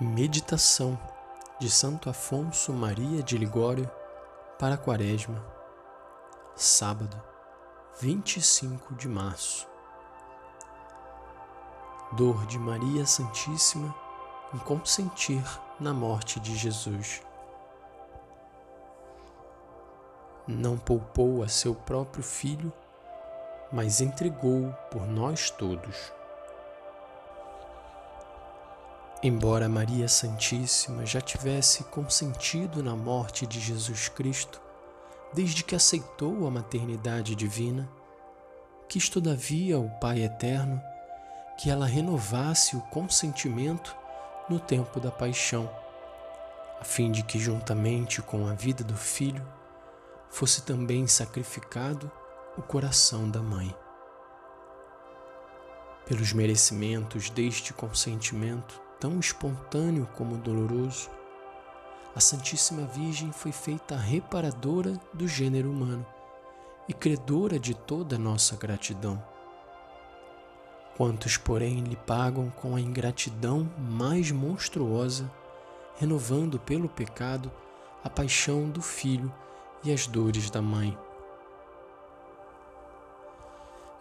Meditação de Santo Afonso Maria de Ligório para a Quaresma, sábado, 25 de março. Dor de Maria Santíssima em consentir na morte de Jesus. Não poupou a seu próprio filho, mas entregou-o por nós todos. Embora Maria Santíssima já tivesse consentido na morte de Jesus Cristo, desde que aceitou a maternidade divina, quis todavia o Pai Eterno que ela renovasse o consentimento no tempo da paixão, a fim de que, juntamente com a vida do filho, fosse também sacrificado o coração da mãe. Pelos merecimentos deste consentimento, tão espontâneo como doloroso, a Santíssima Virgem foi feita reparadora do gênero humano e credora de toda nossa gratidão. Quantos, porém, lhe pagam com a ingratidão mais monstruosa, renovando pelo pecado a paixão do filho e as dores da mãe.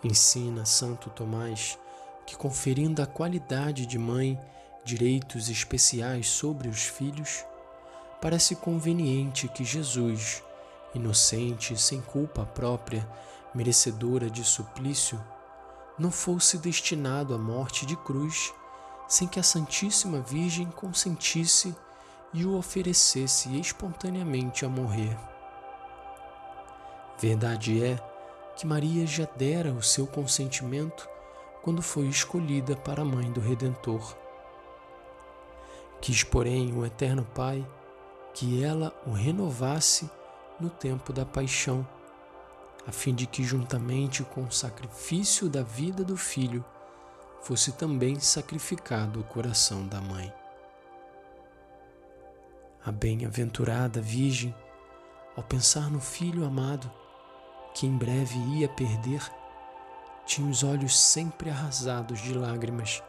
Ensina Santo Tomás que, conferindo a qualidade de mãe direitos especiais sobre os filhos, parece conveniente que Jesus, inocente, sem culpa própria, merecedora de suplício, não fosse destinado à morte de cruz sem que a Santíssima Virgem consentisse e o oferecesse espontaneamente a morrer. Verdade é que Maria já dera o seu consentimento quando foi escolhida para a mãe do Redentor. Quis, porém, o Eterno Pai que ela o renovasse no tempo da paixão, a fim de que, juntamente com o sacrifício da vida do filho, fosse também sacrificado o coração da mãe. A bem-aventurada Virgem, ao pensar no filho amado, que em breve ia perder, tinha os olhos sempre arrasados de lágrimas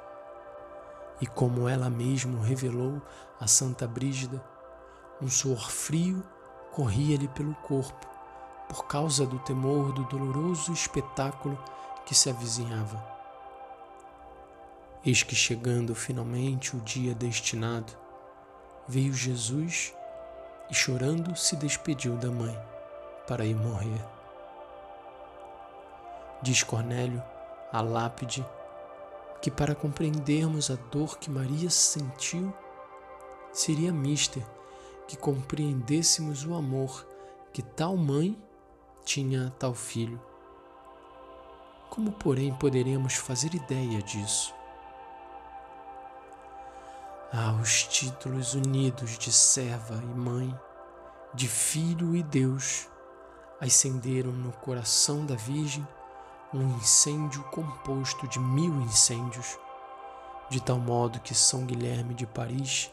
e como ela mesma revelou a Santa Brígida, um suor frio corria-lhe pelo corpo por causa do temor do doloroso espetáculo que se avizinhava. Eis que chegando finalmente o dia destinado, veio Jesus e chorando se despediu da mãe para ir morrer. Diz Cornélio, a lápide que para compreendermos a dor que Maria sentiu, seria mister que compreendêssemos o amor que tal mãe tinha a tal filho. Como, porém, poderemos fazer ideia disso? Ah, os títulos unidos de serva e mãe, de filho e Deus, acenderam no coração da Virgem um incêndio composto de mil incêndios, de tal modo que São Guilherme de Paris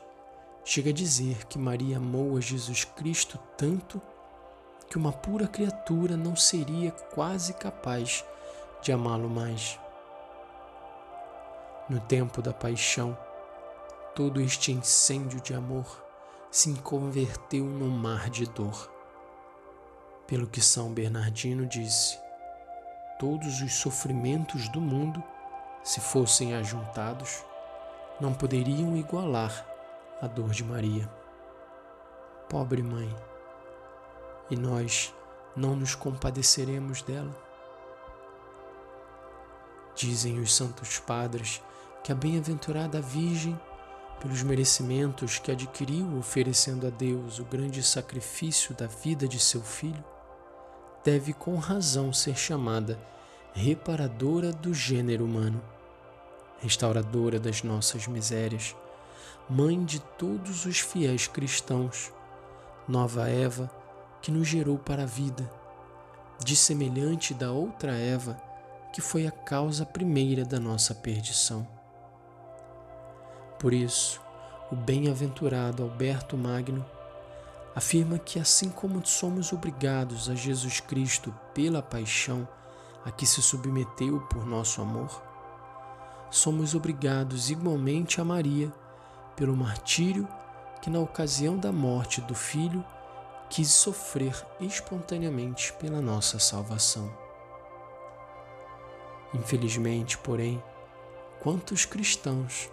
chega a dizer que Maria amou a Jesus Cristo tanto que uma pura criatura não seria quase capaz de amá-lo mais. No tempo da paixão, todo este incêndio de amor se converteu num mar de dor. Pelo que São Bernardino disse, todos os sofrimentos do mundo, se fossem ajuntados, não poderiam igualar a dor de Maria. Pobre mãe, e nós não nos compadeceremos dela? Dizem os santos padres que a bem-aventurada Virgem, pelos merecimentos que adquiriu oferecendo a Deus o grande sacrifício da vida de seu filho, deve com razão ser chamada reparadora do gênero humano, restauradora das nossas misérias, mãe de todos os fiéis cristãos, nova Eva que nos gerou para a vida, dissemelhante da outra Eva que foi a causa primeira da nossa perdição. Por isso, o bem-aventurado Alberto Magno afirma que, assim como somos obrigados a Jesus Cristo pela paixão a que se submeteu por nosso amor, somos obrigados igualmente a Maria pelo martírio que, na ocasião da morte do Filho, quis sofrer espontaneamente pela nossa salvação. Infelizmente, porém, quantos cristãos,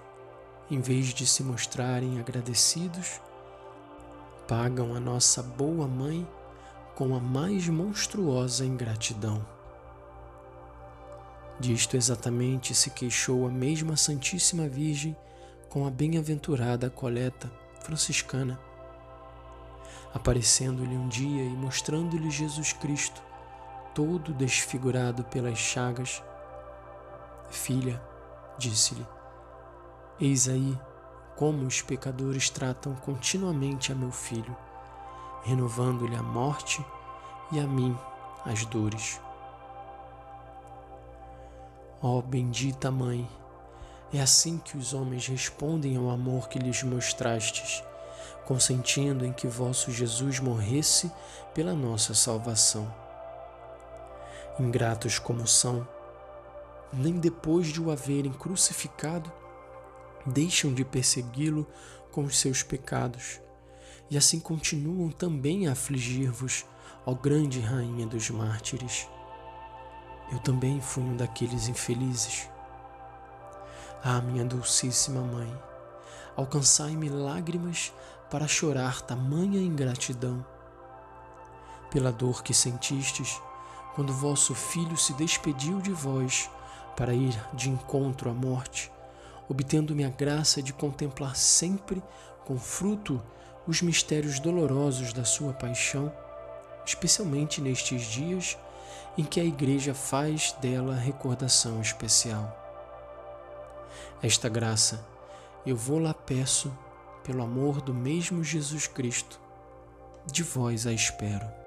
em vez de se mostrarem agradecidos, pagam a nossa boa mãe com a mais monstruosa ingratidão. Disto exatamente se queixou a mesma Santíssima Virgem com a bem-aventurada coleta franciscana, aparecendo-lhe um dia e mostrando-lhe Jesus Cristo, todo desfigurado pelas chagas. Filha, disse-lhe, eis aí como os pecadores tratam continuamente a meu filho, renovando-lhe a morte e a mim as dores. Ó oh, bendita Mãe, é assim que os homens respondem ao amor que lhes mostrastes, consentindo em que vosso Jesus morresse pela nossa salvação. Ingratos como são, nem depois de o haverem crucificado, deixam de persegui-lo com os seus pecados, e assim continuam também a afligir-vos, ó grande Rainha dos Mártires. Eu também fui um daqueles infelizes. Ah, minha dulcíssima Mãe, alcançai-me lágrimas para chorar tamanha ingratidão. Pela dor que sentistes quando vosso filho se despediu de vós para ir de encontro à morte, obtendo-me a graça de contemplar sempre com fruto os mistérios dolorosos da sua paixão, especialmente nestes dias em que a Igreja faz dela recordação especial. Esta graça eu vou lá peço, pelo amor do mesmo Jesus Cristo, de vós a espero.